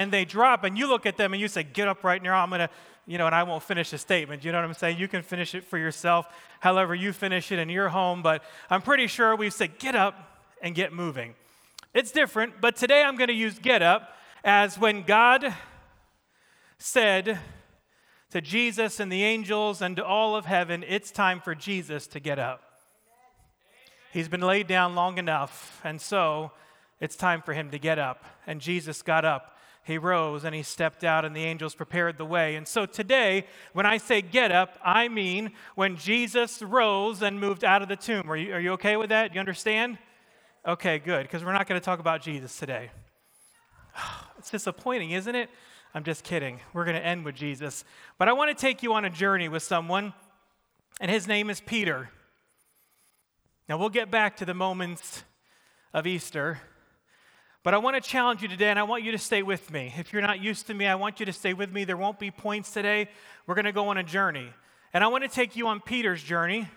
and they drop, and you look at them and you say, Get up right now, I'm going to, you know, and I won't finish the statement. You know what I'm saying? You can finish it for yourself, however you finish it in your home, but I'm pretty sure we say, Get up and get moving. It's different, but today I'm going to use get up as when God said to Jesus and the angels and to all of heaven, It's time for Jesus to get up. He's been laid down long enough, and so it's time for him to get up. And Jesus got up he rose and he stepped out, and the angels prepared the way. And so today, when I say get up, I mean when Jesus rose and moved out of the tomb. Are you, are you okay with that? You understand? Okay, good, because we're not going to talk about Jesus today. It's disappointing, isn't it? I'm just kidding. We're going to end with Jesus. But I want to take you on a journey with someone, and his name is Peter. Now, we'll get back to the moments of Easter but I want to challenge you today, and I want you to stay with me. If you're not used to me, I want you to stay with me. There won't be points today. We're going to go on a journey. And I want to take you on Peter's journey,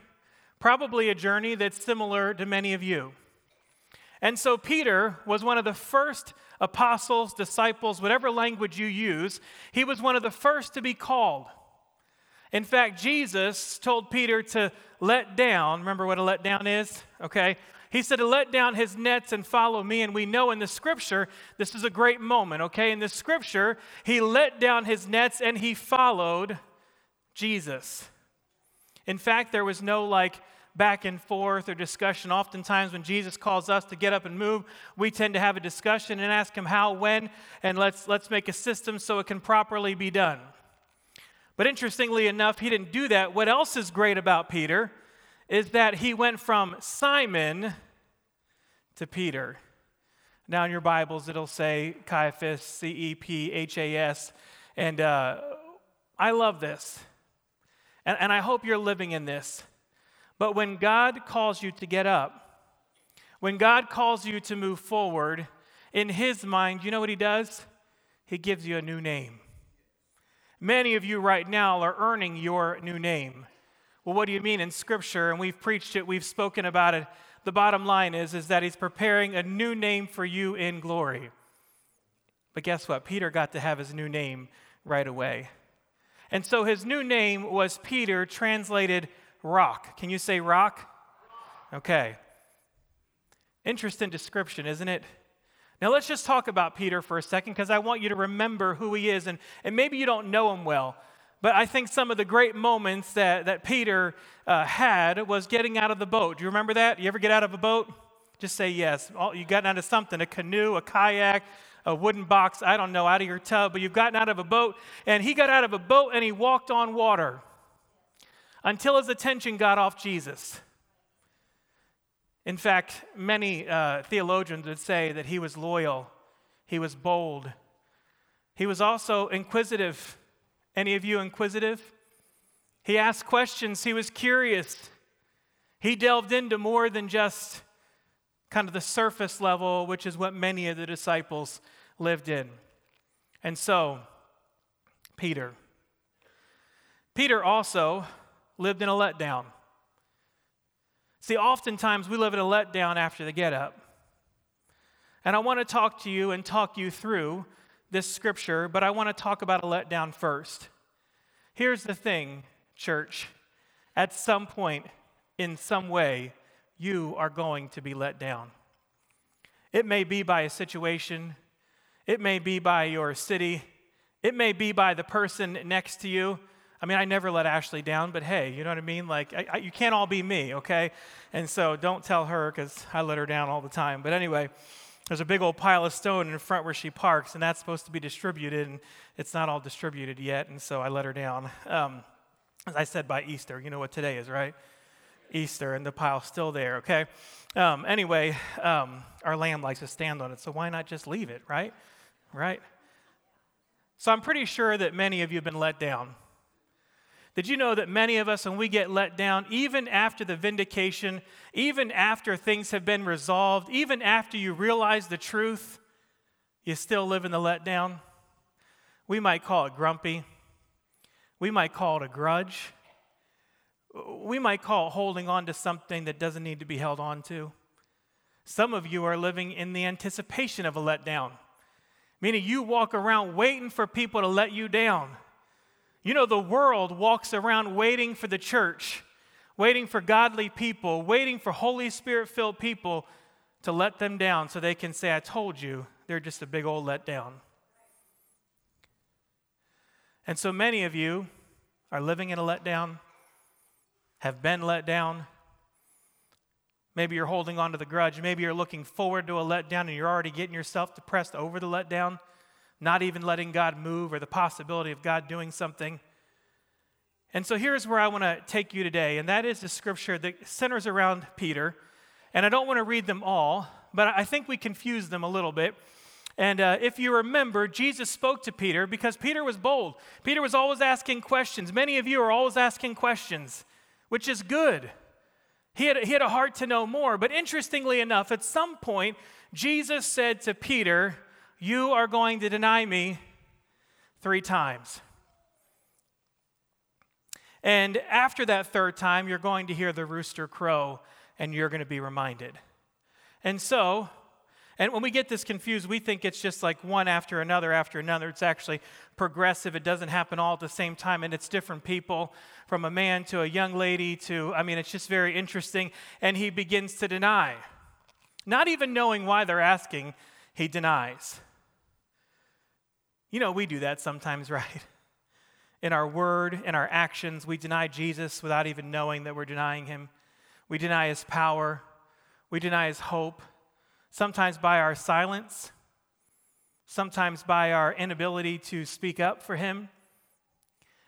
probably a journey that's similar to many of you. And so, Peter was one of the first apostles, disciples, whatever language you use, he was one of the first to be called. In fact, Jesus told Peter to let down. Remember what a let down is? Okay. He said let down his nets and follow me. And we know in the scripture, this is a great moment, okay? In the scripture, he let down his nets and he followed Jesus. In fact, there was no like back and forth or discussion. Oftentimes, when Jesus calls us to get up and move, we tend to have a discussion and ask him how, when, and let's, let's make a system so it can properly be done. But interestingly enough, he didn't do that. What else is great about Peter is that he went from Simon to Peter. Now, in your Bibles, it'll say Cephas, C E P H A S. And uh, I love this. And, and I hope you're living in this. But when God calls you to get up, when God calls you to move forward, in His mind, you know what He does? He gives you a new name. Many of you right now are earning your new name. Well, what do you mean in Scripture? And we've preached it, we've spoken about it. The bottom line is, is that he's preparing a new name for you in glory. But guess what? Peter got to have his new name right away. And so his new name was Peter, translated rock. Can you say rock? Okay. Interesting description, isn't it? Now let's just talk about Peter for a second because I want you to remember who he is. And, and maybe you don't know him well. But I think some of the great moments that, that Peter uh, had was getting out of the boat. Do you remember that? You ever get out of a boat? Just say yes. You got out of something a canoe, a kayak, a wooden box, I don't know, out of your tub, but you've gotten out of a boat. And he got out of a boat and he walked on water until his attention got off Jesus. In fact, many uh, theologians would say that he was loyal, he was bold, he was also inquisitive. Any of you inquisitive? He asked questions, he was curious. He delved into more than just kind of the surface level, which is what many of the disciples lived in. And so, Peter. Peter also lived in a letdown. See, oftentimes we live in a letdown after the get up. And I want to talk to you and talk you through this scripture, but I want to talk about a letdown first. Here's the thing, church. At some point, in some way, you are going to be let down. It may be by a situation, it may be by your city, it may be by the person next to you. I mean, I never let Ashley down, but hey, you know what I mean? Like, I, I, you can't all be me, okay? And so don't tell her because I let her down all the time. But anyway, there's a big old pile of stone in front where she parks, and that's supposed to be distributed, and it's not all distributed yet, and so I let her down. Um, as I said, by Easter. You know what today is, right? Easter, and the pile's still there, okay? Um, anyway, um, our lamb likes to stand on it, so why not just leave it, right? Right? So I'm pretty sure that many of you have been let down. Did you know that many of us, when we get let down, even after the vindication, even after things have been resolved, even after you realize the truth, you still live in the letdown? We might call it grumpy. We might call it a grudge. We might call it holding on to something that doesn't need to be held on to. Some of you are living in the anticipation of a letdown. meaning you walk around waiting for people to let you down. You know, the world walks around waiting for the church, waiting for godly people, waiting for Holy Spirit filled people to let them down so they can say, I told you, they're just a big old letdown. And so many of you are living in a letdown, have been let down. Maybe you're holding on to the grudge. Maybe you're looking forward to a letdown and you're already getting yourself depressed over the letdown, not even letting God move or the possibility of God doing something. And so here's where I want to take you today, and that is the scripture that centers around Peter. And I don't want to read them all, but I think we confuse them a little bit. And uh, if you remember, Jesus spoke to Peter because Peter was bold. Peter was always asking questions. Many of you are always asking questions, which is good. He had, he had a heart to know more. But interestingly enough, at some point, Jesus said to Peter, You are going to deny me three times. And after that third time, you're going to hear the rooster crow and you're going to be reminded. And so, and when we get this confused, we think it's just like one after another after another. It's actually progressive. It doesn't happen all at the same time, and it's different people from a man to a young lady to, I mean, it's just very interesting. And he begins to deny. Not even knowing why they're asking, he denies. You know, we do that sometimes, right? In our word, in our actions, we deny Jesus without even knowing that we're denying him. We deny his power, we deny his hope sometimes by our silence, sometimes by our inability to speak up for him.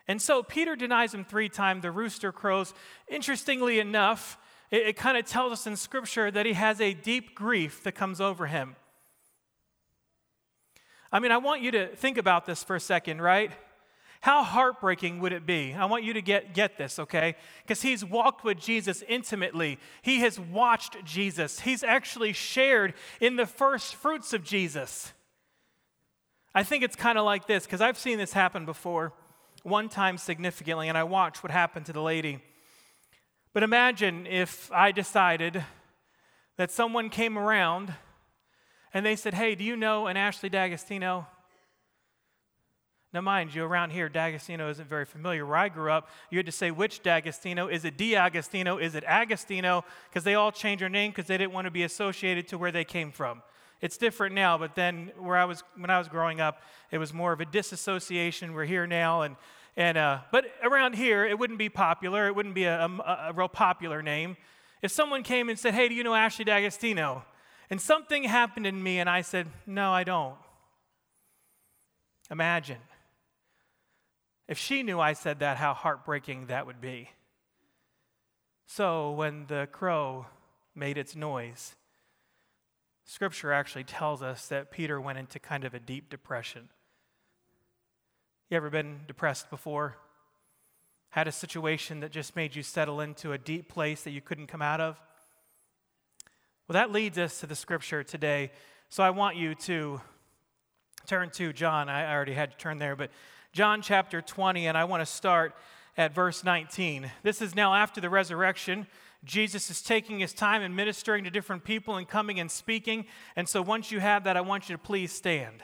And so Peter denies him three times. The rooster crows. Interestingly enough, it, it kind of tells us in Scripture that he has a deep grief that comes over him. I mean, I want you to think about this for a second, right? How heartbreaking would it be? I want you to get, get this, okay? Because he's walked with Jesus intimately. He has watched Jesus. He's actually shared in the first fruits of Jesus. I think it's kind of like this, because I've seen this happen before, one time significantly, and I watched what happened to the lady. But imagine if I decided that someone came around and they said, Hey, do you know an Ashley D'Agostino? Now, mind you, around here, D'Agostino isn't very familiar. Where I grew up, you had to say which D'Agostino. Is it D'Agostino? Is it Agostino? Because they all changed their name because they didn't want to be associated to where they came from. It's different now, but then where I was when I was growing up, it was more of a disassociation. We're here now, and and uh, but around here, it wouldn't be popular. It wouldn't be a, a, a real popular name. If someone came and said, "Hey, do you know Ashley D'Agostino?" And something happened in me, and I said, "No, I don't." Imagine if she knew I said that, how heartbreaking that would be. So when the crow made its noise, Scripture actually tells us that Peter went into kind of a deep depression. You ever been depressed before? Had a situation that just made you settle into a deep place that you couldn't come out of? Well, that leads us to the scripture today. So I want you to turn to John. I already had to turn there, but John chapter 20, and I want to start at verse 19. This is now after the resurrection. Jesus is taking his time and ministering to different people and coming and speaking. And so once you have that, I want you to please stand.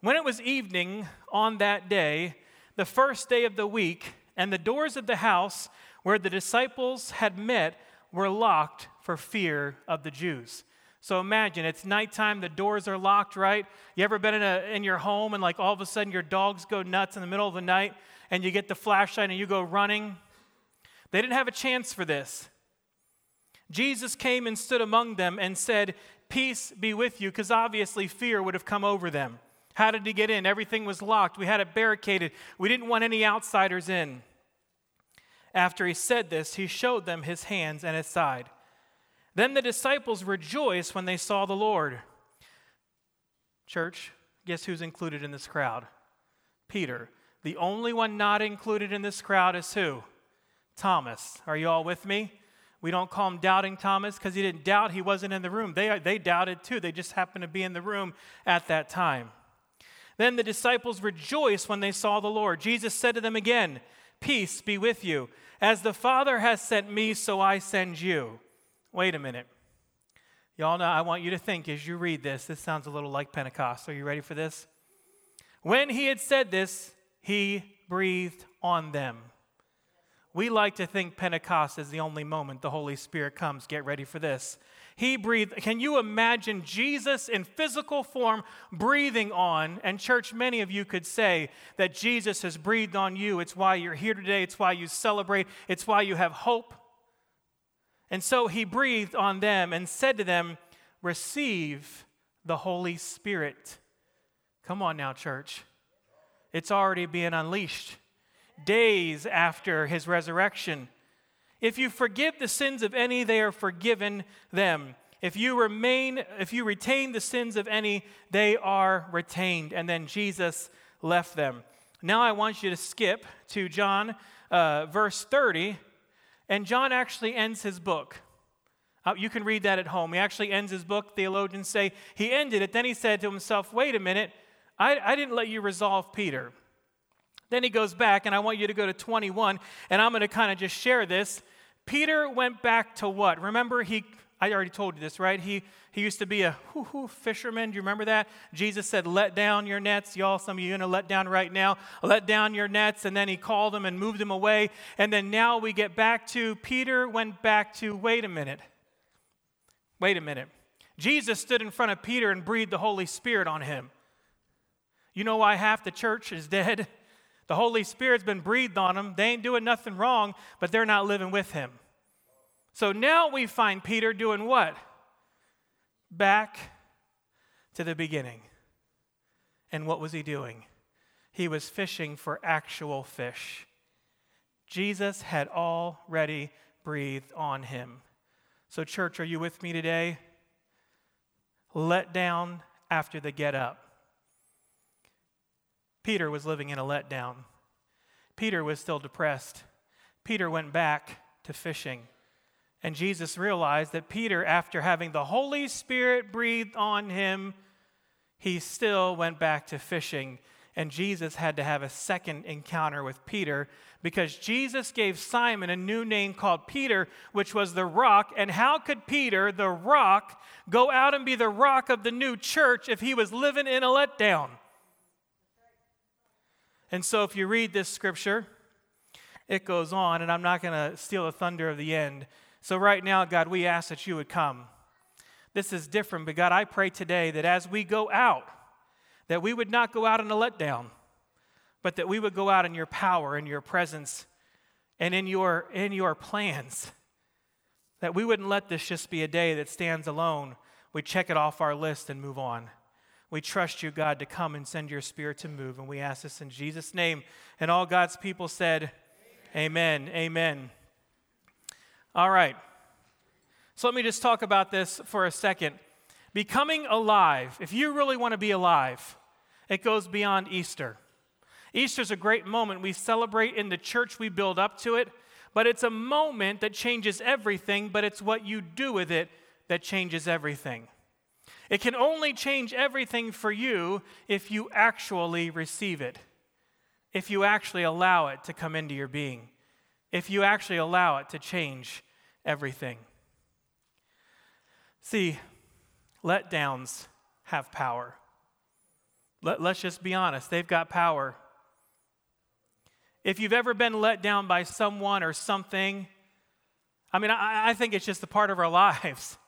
When it was evening on that day, the first day of the week, and the doors of the house where the disciples had met were locked for fear of the Jews. So imagine it's nighttime, the doors are locked, right? You ever been in, a, in your home and like all of a sudden your dogs go nuts in the middle of the night and you get the flashlight and you go running? They didn't have a chance for this. Jesus came and stood among them and said, Peace be with you, because obviously fear would have come over them. How did he get in? Everything was locked. We had it barricaded. We didn't want any outsiders in. After he said this, he showed them his hands and his side. Then the disciples rejoiced when they saw the Lord. Church, guess who's included in this crowd? Peter. The only one not included in this crowd is who? Thomas. Are you all with me? We don't call him doubting Thomas because he didn't doubt, he wasn't in the room. They, they doubted too, they just happened to be in the room at that time. Then the disciples rejoiced when they saw the Lord. Jesus said to them again, Peace be with you. As the Father has sent me, so I send you. Wait a minute. Y'all know, I want you to think as you read this, this sounds a little like Pentecost. Are you ready for this? When he had said this, he breathed on them. We like to think Pentecost is the only moment the Holy Spirit comes. Get ready for this. He breathed. Can you imagine Jesus in physical form breathing on? And, church, many of you could say that Jesus has breathed on you. It's why you're here today, it's why you celebrate, it's why you have hope. And so he breathed on them and said to them, Receive the Holy Spirit. Come on now, church. It's already being unleashed days after his resurrection. If you forgive the sins of any, they are forgiven them. If you remain, if you retain the sins of any, they are retained. And then Jesus left them. Now I want you to skip to John uh, verse 30, and John actually ends his book. Uh, you can read that at home. He actually ends his book. Theologians say he ended it. Then he said to himself, Wait a minute, I, I didn't let you resolve Peter. Then he goes back, and I want you to go to 21, and I'm going to kind of just share this. Peter went back to what? Remember, he, I already told you this, right? He, he used to be a whoo fisherman. Do you remember that? Jesus said, Let down your nets. Y'all, some of you are going to let down right now. Let down your nets. And then he called them and moved them away. And then now we get back to Peter went back to, wait a minute. Wait a minute. Jesus stood in front of Peter and breathed the Holy Spirit on him. You know why half the church is dead? The Holy Spirit's been breathed on them. They ain't doing nothing wrong, but they're not living with Him. So now we find Peter doing what? Back to the beginning. And what was he doing? He was fishing for actual fish. Jesus had already breathed on him. So, church, are you with me today? Let down after the get up. Peter was living in a letdown. Peter was still depressed. Peter went back to fishing. And Jesus realized that Peter, after having the Holy Spirit breathed on him, he still went back to fishing. And Jesus had to have a second encounter with Peter because Jesus gave Simon a new name called Peter, which was the rock. And how could Peter, the rock, go out and be the rock of the new church if he was living in a letdown? And so, if you read this scripture, it goes on, and I'm not going to steal the thunder of the end. So, right now, God, we ask that you would come. This is different, but God, I pray today that as we go out, that we would not go out in a letdown, but that we would go out in your power, in your presence, and in your, in your plans. That we wouldn't let this just be a day that stands alone. We check it off our list and move on. We trust you, God, to come and send your spirit to move. And we ask this in Jesus' name. And all God's people said, Amen. Amen. Amen. All right. So let me just talk about this for a second. Becoming alive, if you really want to be alive, it goes beyond Easter. Easter's a great moment. We celebrate in the church, we build up to it, but it's a moment that changes everything, but it's what you do with it that changes everything. It can only change everything for you if you actually receive it, if you actually allow it to come into your being, if you actually allow it to change everything. See, letdowns have power. Let, us just be honest, they've got power. If you've ever been let down by someone or something, I mean, I, I think it's just a part of our lives.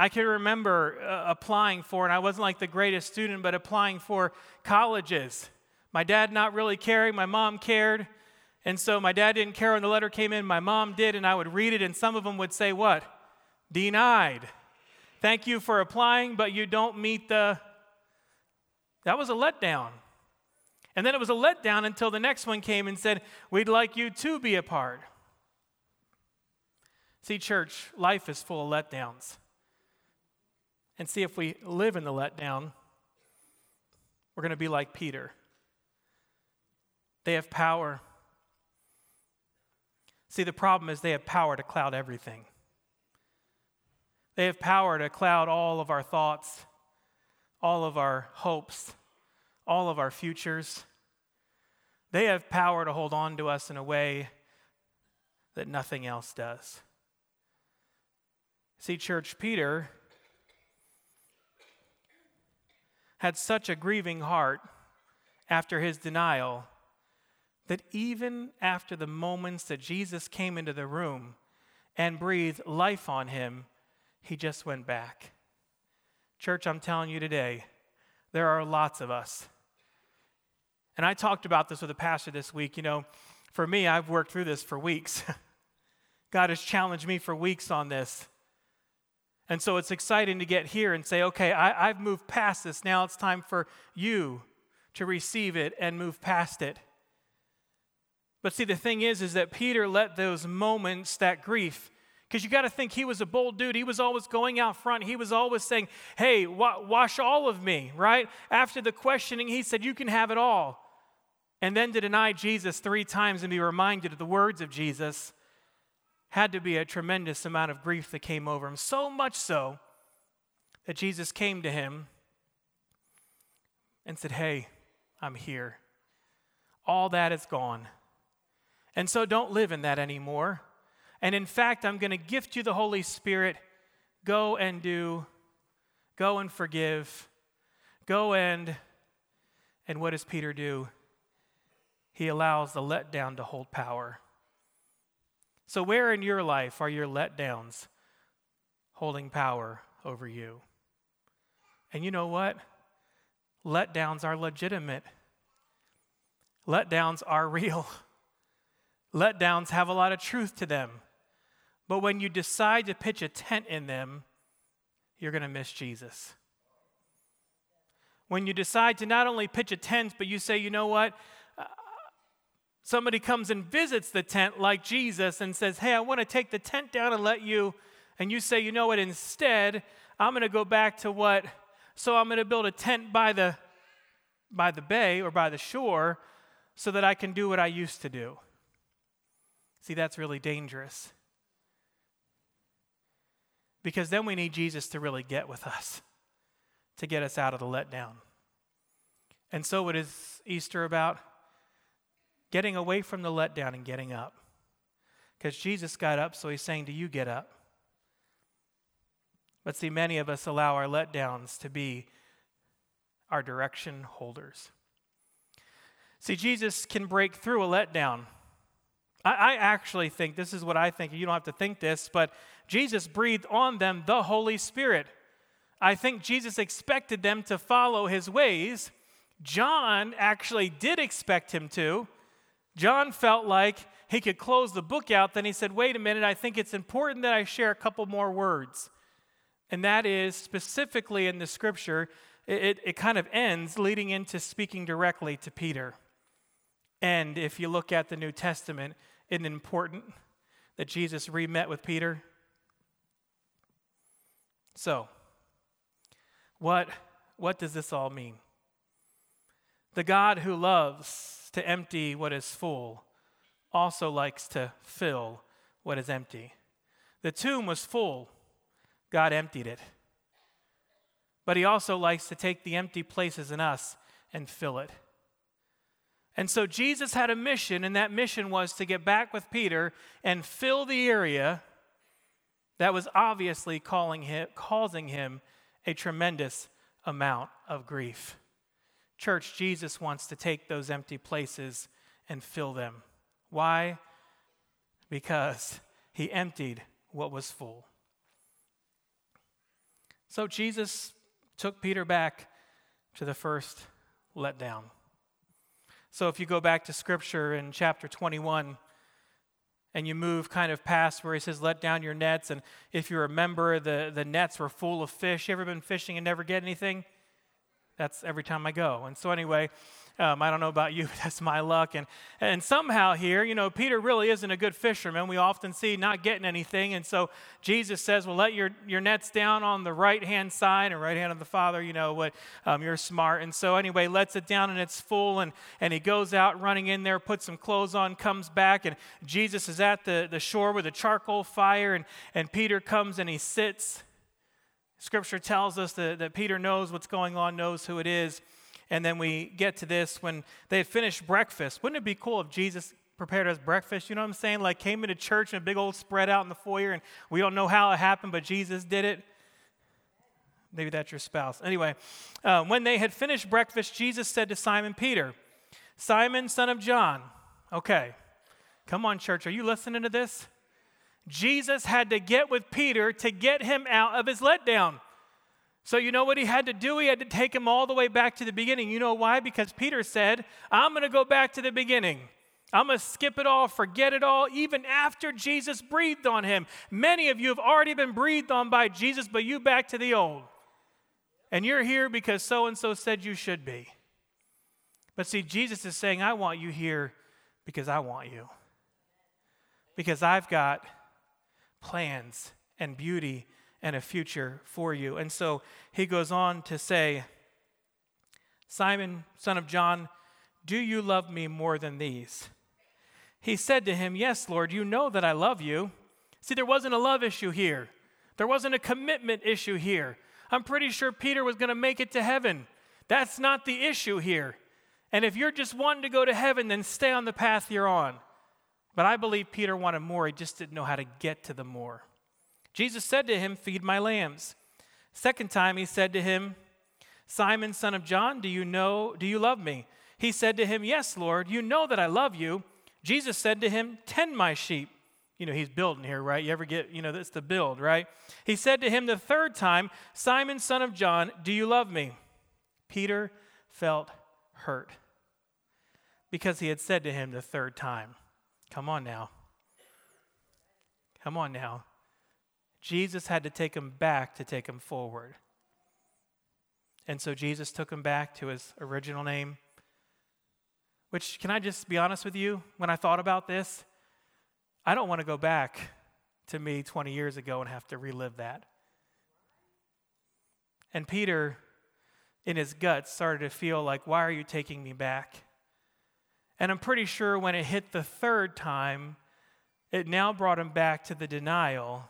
I can remember uh, applying for, and I wasn't like the greatest student, but applying for colleges. My dad not really caring, my mom cared. And so my dad didn't care when the letter came in, my mom did, and I would read it, and some of them would say, What? Denied. Thank you for applying, but you don't meet the. That was a letdown. And then it was a letdown until the next one came and said, We'd like you to be a part. See, church, life is full of letdowns and see if we live in the letdown, we're going to be like Peter. They have power. See, the problem is they have power to cloud everything. They have power to cloud all of our thoughts, all of our hopes, all of our futures. They have power to hold on to us in a way that nothing else does. See, church, Peter had such a grieving heart after his denial that even after the moments that Jesus came into the room and breathed life on him, he just went back. Church, I'm telling you today, there are lots of us. And I talked about this with a pastor this week. You know, for me, I've worked through this for weeks. God has challenged me for weeks on this. And so it's exciting to get here and say, okay, I, have moved past this. Now it's time for you to receive it and move past it. But see, the thing is, is that Peter let those moments, that grief, because you got to think he was a bold dude. He was always going out front. He was always saying, hey, wa- wash all of me, right? After the questioning, he said, you can have it all. And then to deny Jesus three times and be reminded of the words of Jesus had to be a tremendous amount of grief that came over him. So much so that Jesus came to him and said, Hey, I'm here. All that is gone. And so don't live in that anymore. And in fact, I'm going to gift you the Holy Spirit. Go and do, go and forgive, go and, and what does Peter do? He allows the letdown to hold power. So, where in your life are your letdowns holding power over you? And you know what? Letdowns are legitimate, letdowns are real. Letdowns have a lot of truth to them. But when you decide to pitch a tent in them, you're going to miss Jesus. When you decide to not only pitch a tent, but you say, you know what? Somebody comes and visits the tent like Jesus and says, Hey, I want to take the tent down and let you, and you say, You know what, instead, I'm going to go back to what, so I'm going to build a tent by the, by the bay or by the shore so that I can do what I used to do. See, that's really dangerous. Because then we need Jesus to really get with us, to get us out of the letdown. And so, what is Easter about? Getting away from the letdown and getting up. Because Jesus got up, so he's saying, Do you get up? But see, many of us allow our letdowns to be our direction holders. See, Jesus can break through a letdown. I, I, actually think this is what I think. You don't have to think this, but Jesus breathed on them the Holy Spirit. I think Jesus expected them to follow his ways. John actually did expect him to. John felt like he could close the book out. Then he said, Wait a minute, I think it's important that I share a couple more words. And that is specifically in the scripture, it, it, it kind of ends leading into speaking directly to Peter. And if you look at the New Testament, isn't it important that Jesus re met with Peter? So, what, what does this all mean? The God who loves to empty what is full also likes to fill what is empty. The tomb was full, God emptied it. But He also likes to take the empty places in us and fill it. And so Jesus had a mission, and that mission was to get back with Peter and fill the area that was obviously calling him, causing him a tremendous amount of grief. Church, Jesus wants to take those empty places and fill them. Why? Because he emptied what was full. So Jesus took Peter back to the first letdown. So if you go back to scripture in chapter 21, and you move kind of past where he says, let down your nets. And if you remember, the, the nets were full of fish. You ever been fishing and never get anything? That's every time I go. And so, anyway, um, I don't know about you, but that's my luck. And, and somehow here, you know, Peter really isn't a good fisherman. We often see not getting anything. And so Jesus says, well, let your, your nets down on the right hand side and right hand of the Father, you know, what um, you're smart. And so anyway, lets it down and it's full. And, and he goes out running in there, puts some clothes on, comes back. And Jesus is at the, the shore with a charcoal fire. And, and Peter comes and he sits Scripture tells us that, that Peter knows what's going on, knows who it is. And then we get to this when they had finished breakfast. Wouldn't it be cool if Jesus prepared us breakfast. You know what I'm saying? Like came into church and a big old spread out in the foyer, and we don't know how it happened, but Jesus did it. Maybe that's your spouse. Anyway, uh, when they had finished breakfast, Jesus said to Simon Peter, Simon, son of John. Okay, come on, church. Are you listening to this? Jesus had to get with Peter to get him out of his letdown. So, you know what he had to do? He had to take him all the way back to the beginning. You know why? Because Peter said, I'm going to go back to the beginning. I'm going to skip it all, forget it all, even after Jesus breathed on him. Many of you have already been breathed on by Jesus, but you back to the old. And you're here because so and so said you should be. But see, Jesus is saying, I want you here because I want you. Because I've got plans and beauty and a future for you. And so he goes on to say, Simon, son of John, do you love me more than these? He said to him, Yes, Lord, you know that I love you. See, there wasn't a love issue here, there wasn't a commitment issue here. I'm pretty sure Peter was going to make it to heaven. That's not the issue here. And if you're just wanting to go to heaven, then stay on the path you're on. But I believe Peter wanted more, he just didn't know how to get to the more. Jesus said to him, Feed my lambs. Second time he said to him, Simon, son of John, do you know, do you love me? He said to him, Yes, Lord, you know that I love you. Jesus said to him, Tend my sheep. You know, he's building here, right? You ever get, you know, that's the build, right? He said to him the third time, Simon, son of John, do you love me? Peter felt hurt because he had said to him the third time, Come on now. Come on now. Jesus had to take him back to take him forward. And so Jesus took him back to his original name. Which, can I just be honest with you? When I thought about this, I don't want to go back to me 20 years ago and have to relive that. And Peter, in his guts, started to feel like, why are you taking me back? And I'm pretty sure when it hit the third time, it now brought him back to the denial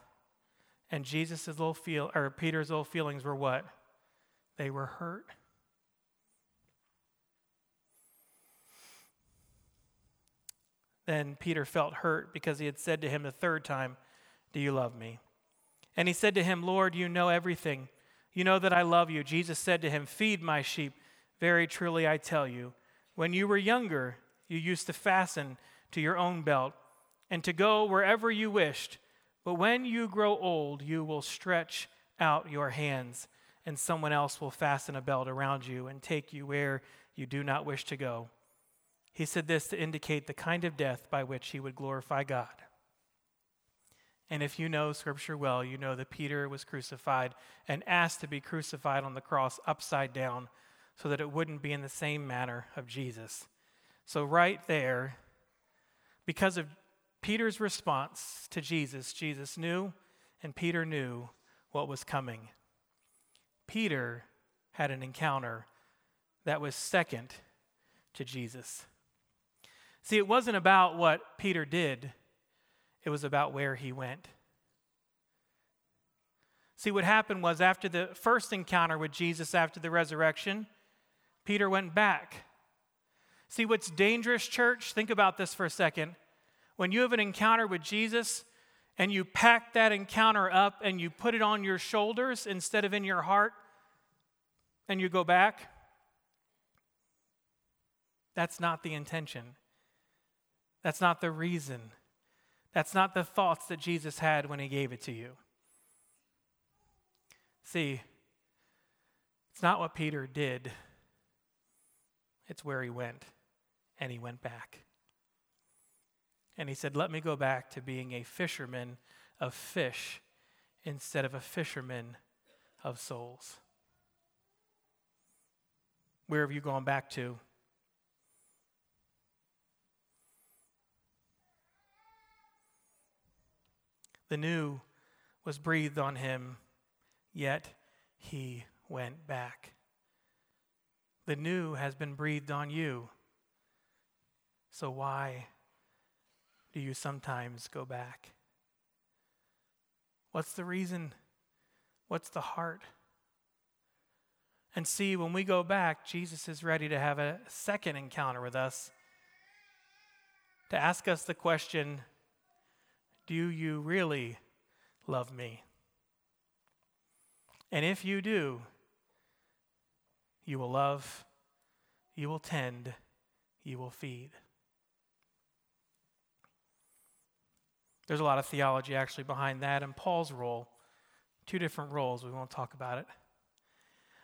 and Jesus' little feel or Peter's little feelings were what? They were hurt. Then Peter felt hurt because he had said to him the third time, Do you love me? And he said to him, Lord, you know everything. You know that I love you. Jesus said to him, Feed my sheep. Very truly I tell you, when you were younger, you used to fasten to your own belt and to go wherever you wished. But when you grow old, you will stretch out your hands, and someone else will fasten a belt around you and take you where you do not wish to go. He said this to indicate the kind of death by which he would glorify God. And if you know Scripture well, you know that Peter was crucified and asked to be crucified on the cross upside down so that it wouldn't be in the same manner of Jesus. So, right there, because of Peter's response to Jesus, Jesus knew and Peter knew what was coming. Peter had an encounter that was second to Jesus. See, it wasn't about what Peter did, it was about where he went. See, what happened was after the first encounter with Jesus after the resurrection, Peter went back. See, what's dangerous, church? Think about this for a second when you have an encounter with Jesus and you pack that encounter up and you put it on your shoulders instead of in your heart and you go back, that's not the intention. That's not the reason. That's not the thoughts that Jesus had when he gave it to you. See, it's not what Peter did, it's where he went, and he went back. And he said, Let me go back to being a fisherman of fish instead of a fisherman of souls. Where have you gone back to? The new was breathed on him, yet he went back. The new has been breathed on you. So why do you sometimes go back? What's the reason? What's the heart? And see, when we go back, Jesus is ready to have a second encounter with us. to ask us the question Do you really love me? And if you do, you will love, you will tend, you will feed. There's a lot of theology actually behind that and Paul's role. Two different roles. We won't talk about it.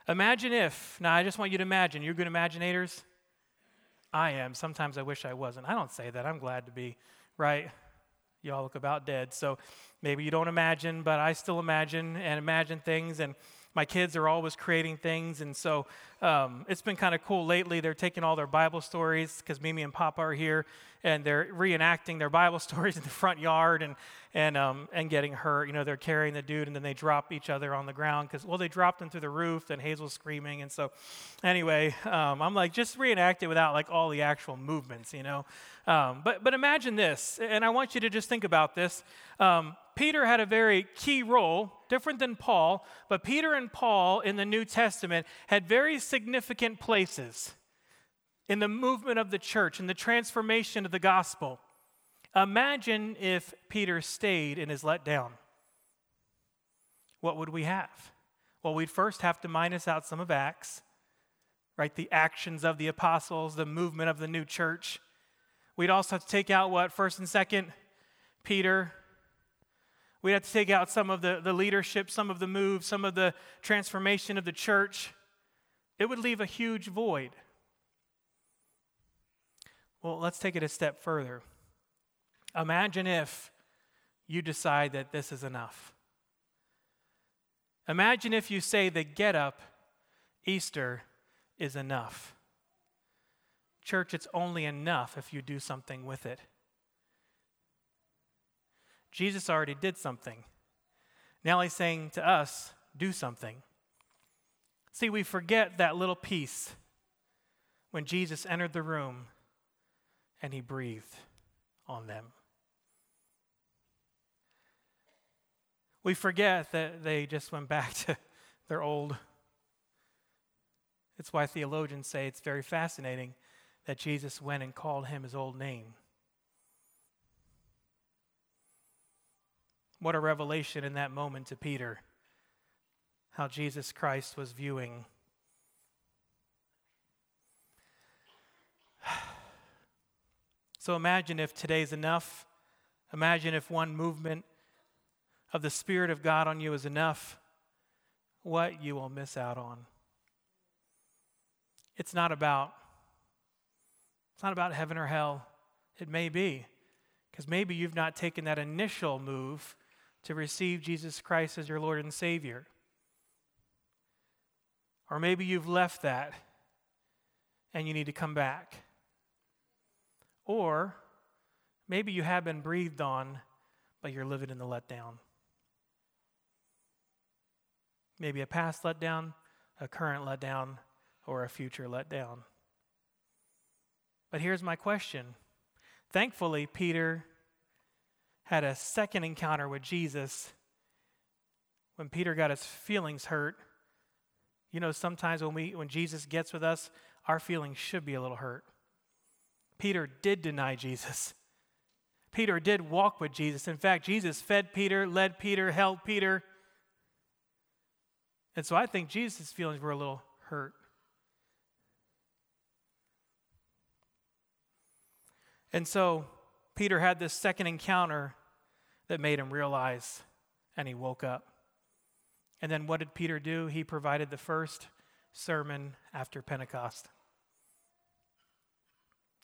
Imagine if, now I just want you to imagine, you're good imaginators? I am. Sometimes I wish I wasn't. I don't say that. I'm glad to be, right? Y'all look about dead. So maybe you don't imagine, but I still imagine and imagine things. And my kids are always creating things. And so um, it's been kind of cool lately. They're taking all their Bible stories because Mimi and Papa are here and they're reenacting their Bible stories in the front yard and, and, um, and getting hurt. You know, they're carrying the dude and then they drop each other on the ground because, well, they dropped him through the roof and Hazel's screaming. And so, anyway, um, I'm like, just reenact it without like all the actual movements, you know. Um, but, but imagine this, and I want you to just think about this. Um, Peter had a very key role, different than Paul, but Peter and Paul in the New Testament had very significant places in the movement of the church, in the transformation of the gospel. Imagine if Peter stayed in his letdown. What would we have? Well, we'd first have to minus out some of Acts, right? The actions of the apostles, the movement of the new church. We'd also have to take out what? First and second Peter. We'd have to take out some of the, the leadership, some of the moves, some of the transformation of the church. It would leave a huge void. Well, let's take it a step further. Imagine if you decide that this is enough. Imagine if you say the get up, Easter, is enough. Church, it's only enough if you do something with it. Jesus already did something. Now he's saying to us, do something. See, we forget that little piece when Jesus entered the room and he breathed on them. We forget that they just went back to their old. It's why theologians say it's very fascinating that Jesus went and called him his old name. What a revelation in that moment to Peter, how Jesus Christ was viewing So imagine if today's enough. Imagine if one movement of the Spirit of God on you is enough, what you will miss out on. It's not about it's not about heaven or hell. It may be because maybe you've not taken that initial move to receive Jesus Christ as your Lord and Savior. Or maybe you've left that and you need to come back. Or maybe you have been breathed on, but you're living in the letdown. Maybe a past letdown, a current letdown, or a future letdown. But here's my question. Thankfully, Peter had a second encounter with Jesus when Peter got his feelings hurt. You know, sometimes when, we, when Jesus gets with us, our feelings should be a little hurt. Peter did deny Jesus. Peter did walk with Jesus. In fact, Jesus fed Peter, led Peter, held Peter. And so I think Jesus' feelings were a little hurt. And so Peter had this second encounter that made him realize, and he woke up. And then what did Peter do? He provided the first sermon after Pentecost.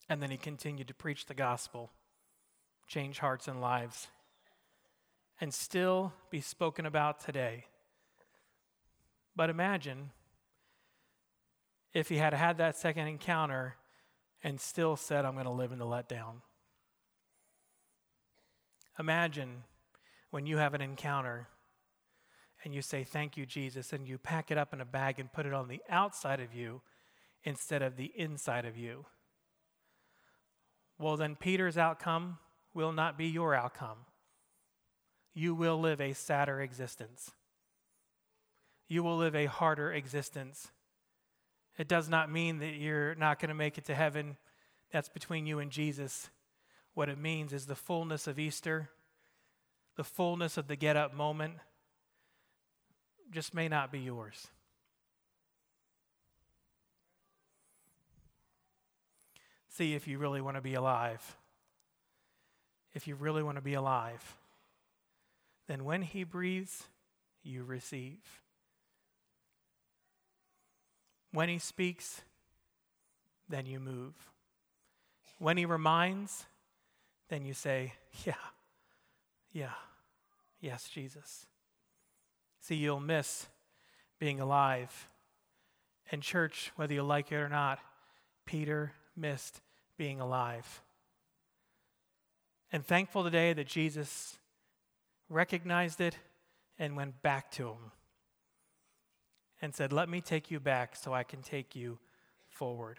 And then he continued to preach the gospel, change hearts and lives, and still be spoken about today. But imagine if he had had that second encounter and still said, I'm going to live in the letdown. Imagine when you have an encounter and you say, Thank you, Jesus, and you pack it up in a bag and put it on the outside of you instead of the inside of you well, then Peter's outcome will not be your outcome. You will live a sadder existence. You will live a harder existence. It does not mean that you're not going to make it to heaven. That's between you and Jesus. What it means is the fullness of Easter, the fullness of the get up moment, just may not be yours. See if you really want to be alive. If you really want to be alive, then when He breathes, you receive. When He speaks, then you move. When He reminds, then you say, Yeah, yeah, yes, Jesus. See, you'll miss being alive. And, church, whether you like it or not, Peter missed being alive. And thankful today that Jesus recognized it and went back to him and said, Let me take you back so I can take you forward.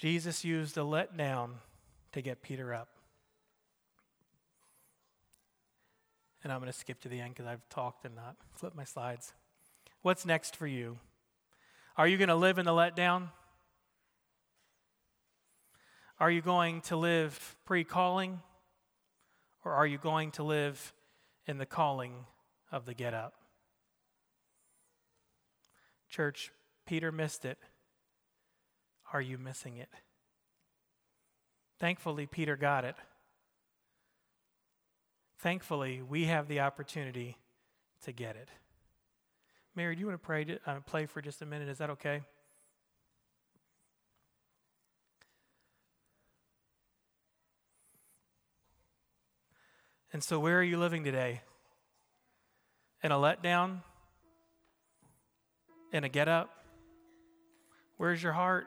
Jesus used a letdown to get Peter up. And I'm going to skip to the end because I've talked and not flip my slides. What's next for you? Are you going to live in the letdown? Are you going to live pre calling? Or are you going to live in the calling of the get up? Church, Peter missed it. Are you missing it? Thankfully, Peter got it. Thankfully, we have the opportunity to get it. Mary, do you want to pray, uh, play for just a minute? Is that okay? And so, where are you living today? In a letdown? In a get up? Where's your heart?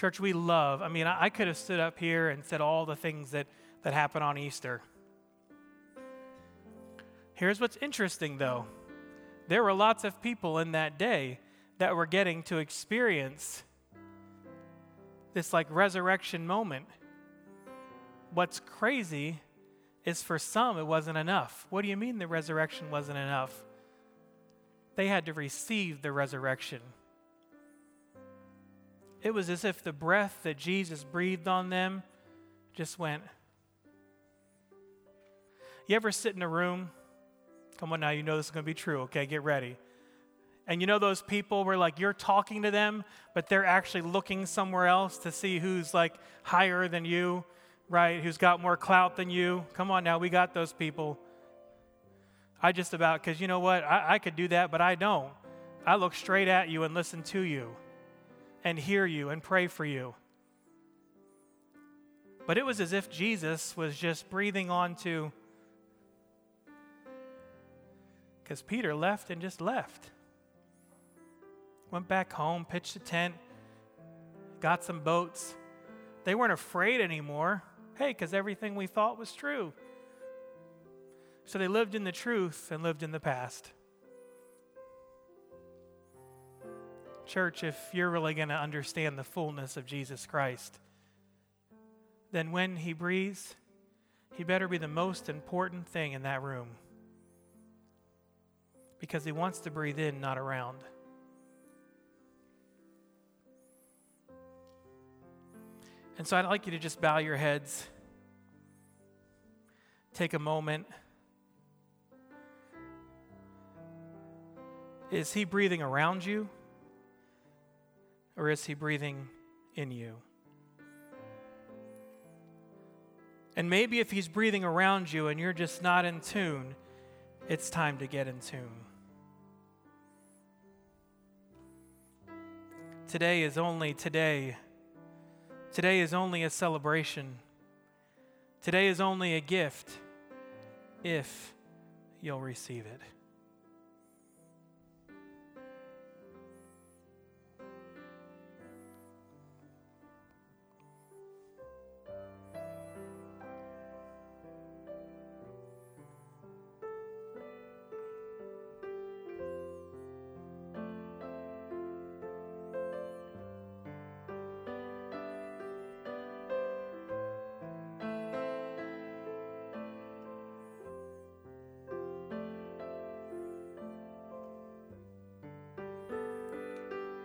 Church, we love. I mean, I, could have stood up here and said all the things that, that happen on Easter. Here's what's interesting, though there were lots of people in that day that were getting to experience this like resurrection moment. What's crazy is for some it wasn't enough. What do you mean the resurrection wasn't enough? They had to receive the resurrection. It was as if the breath that Jesus breathed on them just went. You ever sit in a room? Come on now, you know this is going to be true, okay? Get ready. And you know those people where like you're talking to them, but they're actually looking somewhere else to see who's like higher than you, right? Who's got more clout than you. Come on now, we got those people. I just about, because you know what? I, I could do that, but I don't. I look straight at you and listen to you and hear you and pray for you. But it was as if Jesus was just breathing onto, because Peter left and just left. Went back home, pitched a tent, got some boats. They weren't afraid anymore. Hey, because everything we thought was true. So they lived in the truth and lived in the past. Church, if you're really going to understand the fullness of Jesus Christ, then when He breathes, He better be the most important thing in that room. Because He wants to breathe in, not around. And so I'd like you to just bow your heads, take a moment. Is He breathing around you? Or is He breathing in you? And maybe if He's breathing around you and you're just not in tune, it's time to get in tune. Today is only today. Today is only a celebration. Today is only a gift if you'll receive it.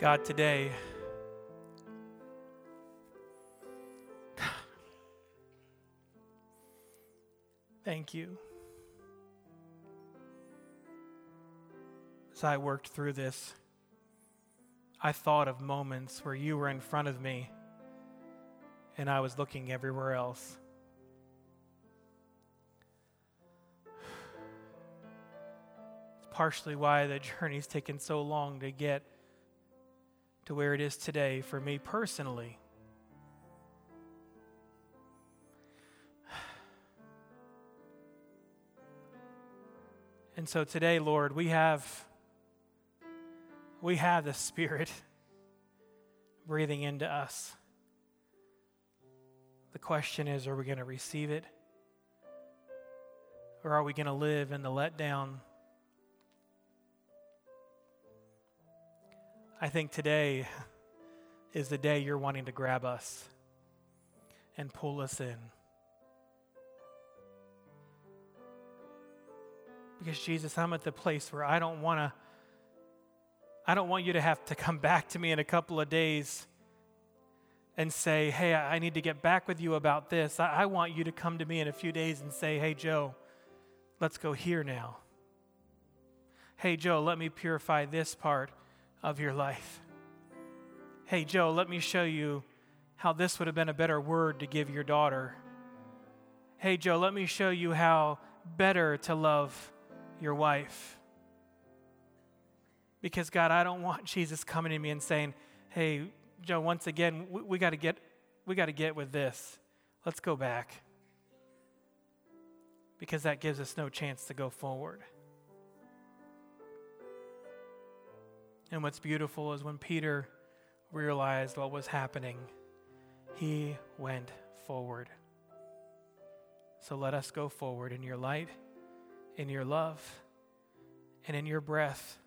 God, today, thank you. As I worked through this, I thought of moments where you were in front of me and I was looking everywhere else. It's partially why the journey's taken so long to get to where it is today for me personally. And so today, Lord, we have we have the Spirit breathing into us. The question is are we going to receive it? Or are we going to live in the letdown? I think today is the day you're wanting to grab us and pull us in. Because Jesus, I'm at the place where I don't want to I don't want you to have to come back to me in a couple of days and say, Hey, I need to get back with you about this. I, want you to come to me in a few days and say, Hey, Joe, let's go here now. Hey, Joe, let me purify this part of your life. Hey, Joe, let me show you how this would have been a better word to give your daughter. Hey, Joe, let me show you how better to love your wife. Because, God, I don't want Jesus coming to me and saying, hey, Joe, once again, we, we got to get we got to get with this. Let's go back. Because that gives us no chance to go forward. And what's beautiful is when Peter realized what was happening, he went forward. So let us go forward in your light, in your love, and in your breath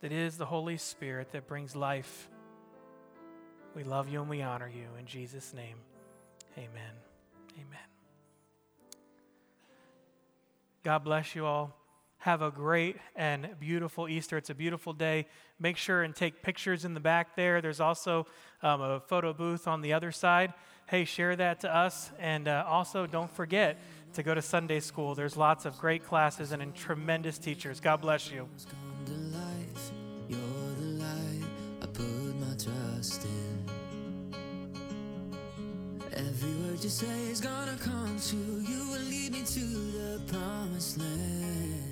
that is the Holy Spirit that brings life. We love you and we honor you. In Jesus' name, amen. Amen. God bless you all. Have a great and beautiful Easter. It's a beautiful day. Make sure and take pictures in the back there. There's also um, a photo booth on the other side. Hey, share that to us. And uh, also, don't forget to go to Sunday school. There's lots of great classes and, and tremendous teachers. God bless you. Every word you say is gonna come true. You will lead me to the promised land.